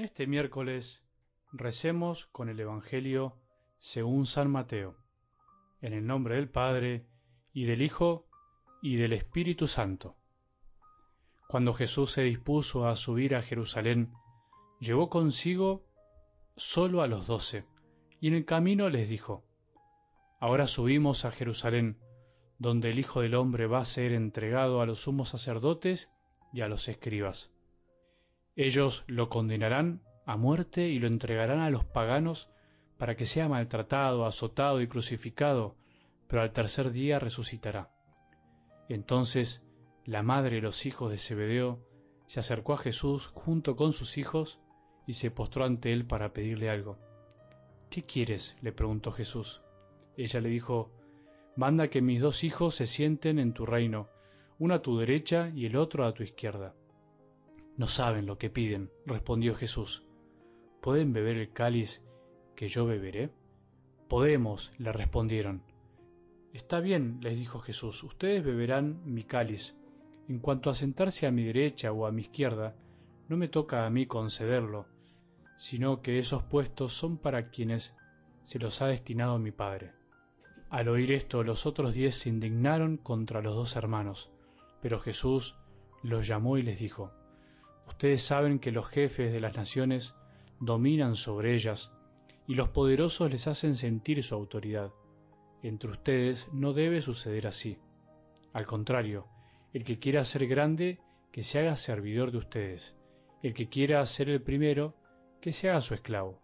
En este miércoles recemos con el Evangelio según San Mateo, en el nombre del Padre, y del Hijo, y del Espíritu Santo. Cuando Jesús se dispuso a subir a Jerusalén, llevó consigo solo a los doce, y en el camino les dijo, Ahora subimos a Jerusalén, donde el Hijo del Hombre va a ser entregado a los sumos sacerdotes y a los escribas. Ellos lo condenarán a muerte y lo entregarán a los paganos para que sea maltratado, azotado y crucificado, pero al tercer día resucitará. Entonces la madre y los hijos de Zebedeo se acercó a Jesús junto con sus hijos y se postró ante él para pedirle algo. ¿Qué quieres? le preguntó Jesús. Ella le dijo, Manda que mis dos hijos se sienten en tu reino, uno a tu derecha y el otro a tu izquierda. No saben lo que piden, respondió Jesús. ¿Pueden beber el cáliz que yo beberé? Podemos, le respondieron. Está bien, les dijo Jesús, ustedes beberán mi cáliz. En cuanto a sentarse a mi derecha o a mi izquierda, no me toca a mí concederlo, sino que esos puestos son para quienes se los ha destinado mi Padre. Al oír esto, los otros diez se indignaron contra los dos hermanos, pero Jesús los llamó y les dijo, Ustedes saben que los jefes de las naciones dominan sobre ellas, y los poderosos les hacen sentir su autoridad entre ustedes no debe suceder así. Al contrario, el que quiera ser grande, que se haga servidor de ustedes. El que quiera ser el primero, que se haga su esclavo.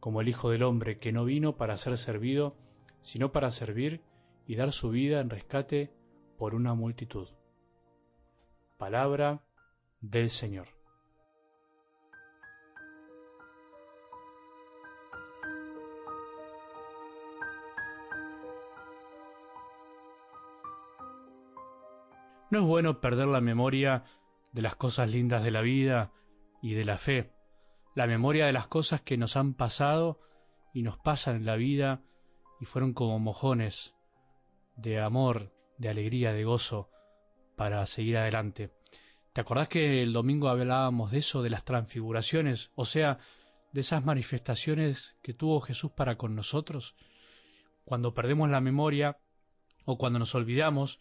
Como el Hijo del Hombre, que no vino para ser servido, sino para servir y dar su vida en rescate por una multitud. Palabra del Señor. No es bueno perder la memoria de las cosas lindas de la vida y de la fe, la memoria de las cosas que nos han pasado y nos pasan en la vida y fueron como mojones de amor, de alegría, de gozo para seguir adelante. ¿Te acordás que el domingo hablábamos de eso, de las transfiguraciones, o sea, de esas manifestaciones que tuvo Jesús para con nosotros? Cuando perdemos la memoria o cuando nos olvidamos,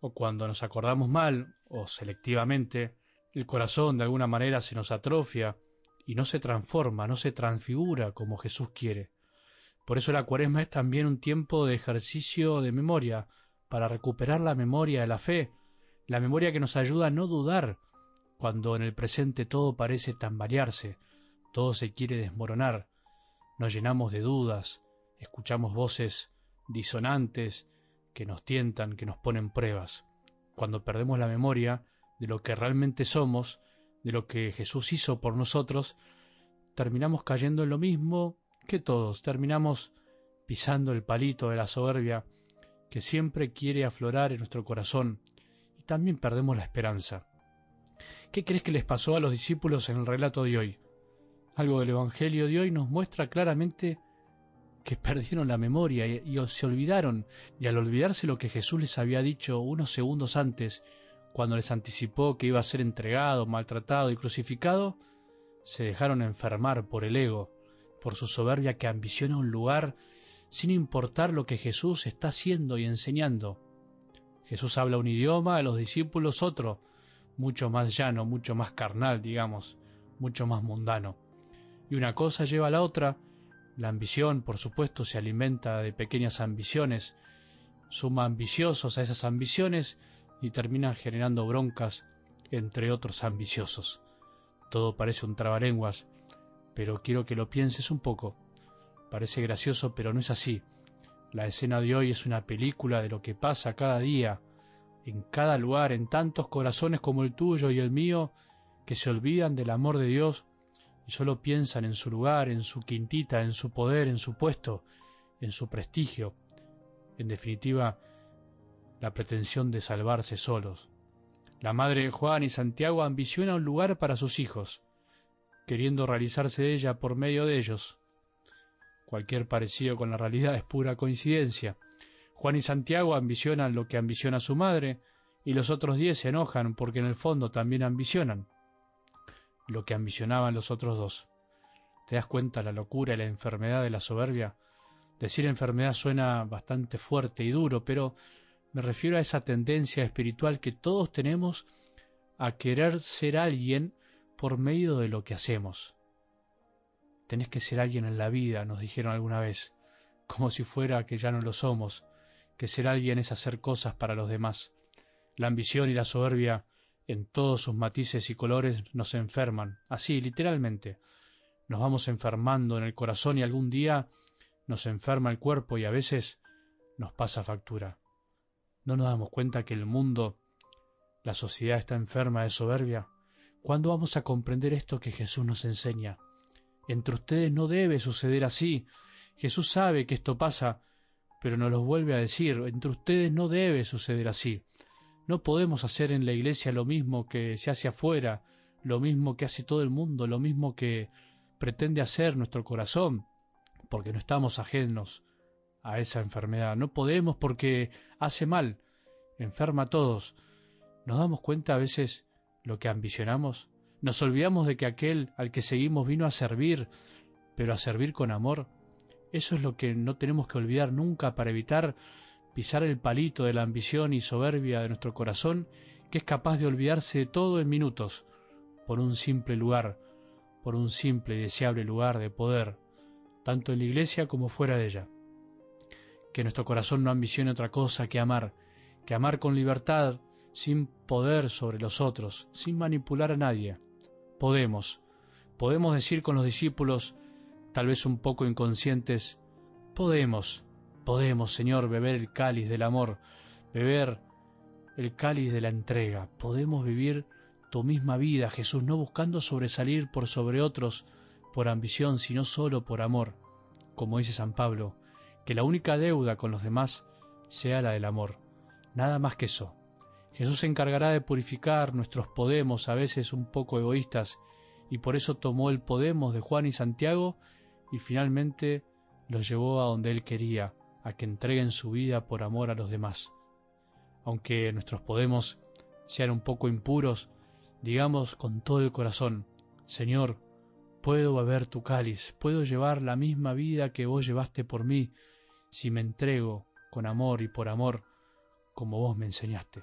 o cuando nos acordamos mal o selectivamente, el corazón de alguna manera se nos atrofia y no se transforma, no se transfigura como Jesús quiere. Por eso la cuaresma es también un tiempo de ejercicio de memoria, para recuperar la memoria de la fe, la memoria que nos ayuda a no dudar cuando en el presente todo parece tambalearse, todo se quiere desmoronar, nos llenamos de dudas, escuchamos voces disonantes que nos tientan, que nos ponen pruebas. Cuando perdemos la memoria de lo que realmente somos, de lo que Jesús hizo por nosotros, terminamos cayendo en lo mismo que todos, terminamos pisando el palito de la soberbia que siempre quiere aflorar en nuestro corazón también perdemos la esperanza. ¿Qué crees que les pasó a los discípulos en el relato de hoy? Algo del Evangelio de hoy nos muestra claramente que perdieron la memoria y, se olvidaron, y al olvidarse lo que Jesús les había dicho unos segundos antes, cuando les anticipó que iba a ser entregado, maltratado y crucificado, se dejaron enfermar por el ego, por su soberbia que ambiciona un lugar sin importar lo que Jesús está haciendo y enseñando. Jesús habla un idioma, a los discípulos otro, mucho más llano, mucho más carnal, digamos, mucho más mundano. Y una cosa lleva a la otra, la ambición, por supuesto, se alimenta de pequeñas ambiciones, suma ambiciosos a esas ambiciones y termina generando broncas entre otros ambiciosos. Todo parece un trabalenguas, pero quiero que lo pienses un poco. Parece gracioso, pero no es así. La escena de hoy es una película de lo que pasa cada día, en cada lugar, en tantos corazones como el tuyo y el mío, que se olvidan del amor de Dios y solo piensan en su lugar, en su quintita, en su poder, en su puesto, en su prestigio, en definitiva, la pretensión de salvarse solos. La madre de Juan y Santiago ambiciona un lugar para sus hijos, queriendo realizarse ella por medio de ellos. Cualquier parecido con la realidad es pura coincidencia. Juan y Santiago ambicionan lo que ambiciona su madre, y los otros diez se enojan porque en el fondo también ambicionan. lo que ambicionaban los otros dos. ¿Te das cuenta la locura y la enfermedad de la soberbia? Decir enfermedad suena bastante fuerte y duro, pero me refiero a esa tendencia espiritual que todos tenemos a querer ser alguien por medio de lo que hacemos. Tenés que ser alguien en la vida, nos dijeron alguna vez, como si fuera que ya no lo somos, que ser alguien es hacer cosas para los demás. La ambición y la soberbia, en todos sus matices y colores, nos enferman, así, literalmente. Nos vamos enfermando en el corazón y algún día nos enferma el cuerpo y a veces nos pasa factura. ¿No nos damos cuenta que el mundo, la sociedad está enferma de soberbia? ¿Cuándo vamos a comprender esto que Jesús nos enseña? Entre ustedes no debe suceder así. Jesús sabe que esto pasa, pero nos lo vuelve a decir. Entre ustedes no debe suceder así. No podemos hacer en la iglesia lo mismo que se hace afuera, lo mismo que hace todo el mundo, lo mismo que pretende hacer nuestro corazón porque no estamos ajenos a esa enfermedad. No podemos porque hace mal, enferma a todos. ¿Nos damos cuenta a veces lo que ambicionamos? Nos olvidamos de que aquel al que seguimos vino a servir, pero a servir con amor. Eso es lo que no tenemos que olvidar nunca para evitar pisar el palito de la ambición y soberbia de nuestro corazón, que es capaz de olvidarse de todo en minutos, por un simple lugar, por un simple y deseable lugar de poder, tanto en la iglesia como fuera de ella. Que nuestro corazón no ambicione otra cosa que amar, que amar con libertad, sin poder sobre los otros, sin manipular a nadie. Podemos, podemos decir con los discípulos, tal vez un poco inconscientes, podemos, podemos, Señor, beber el cáliz del amor, beber el cáliz de la entrega, podemos vivir tu misma vida, Jesús, no buscando sobresalir por sobre otros, por ambición, sino solo por amor, como dice San Pablo, que la única deuda con los demás sea la del amor, nada más que eso. Jesús se encargará de purificar nuestros podemos, a veces un poco egoístas, y por eso tomó el podemos de Juan y Santiago y finalmente los llevó a donde él quería, a que entreguen su vida por amor a los demás. Aunque nuestros podemos sean un poco impuros, digamos con todo el corazón, Señor, Puedo beber tu cáliz, puedo llevar la misma vida que vos llevaste por mí, si me entrego con amor y por amor, como vos me enseñaste.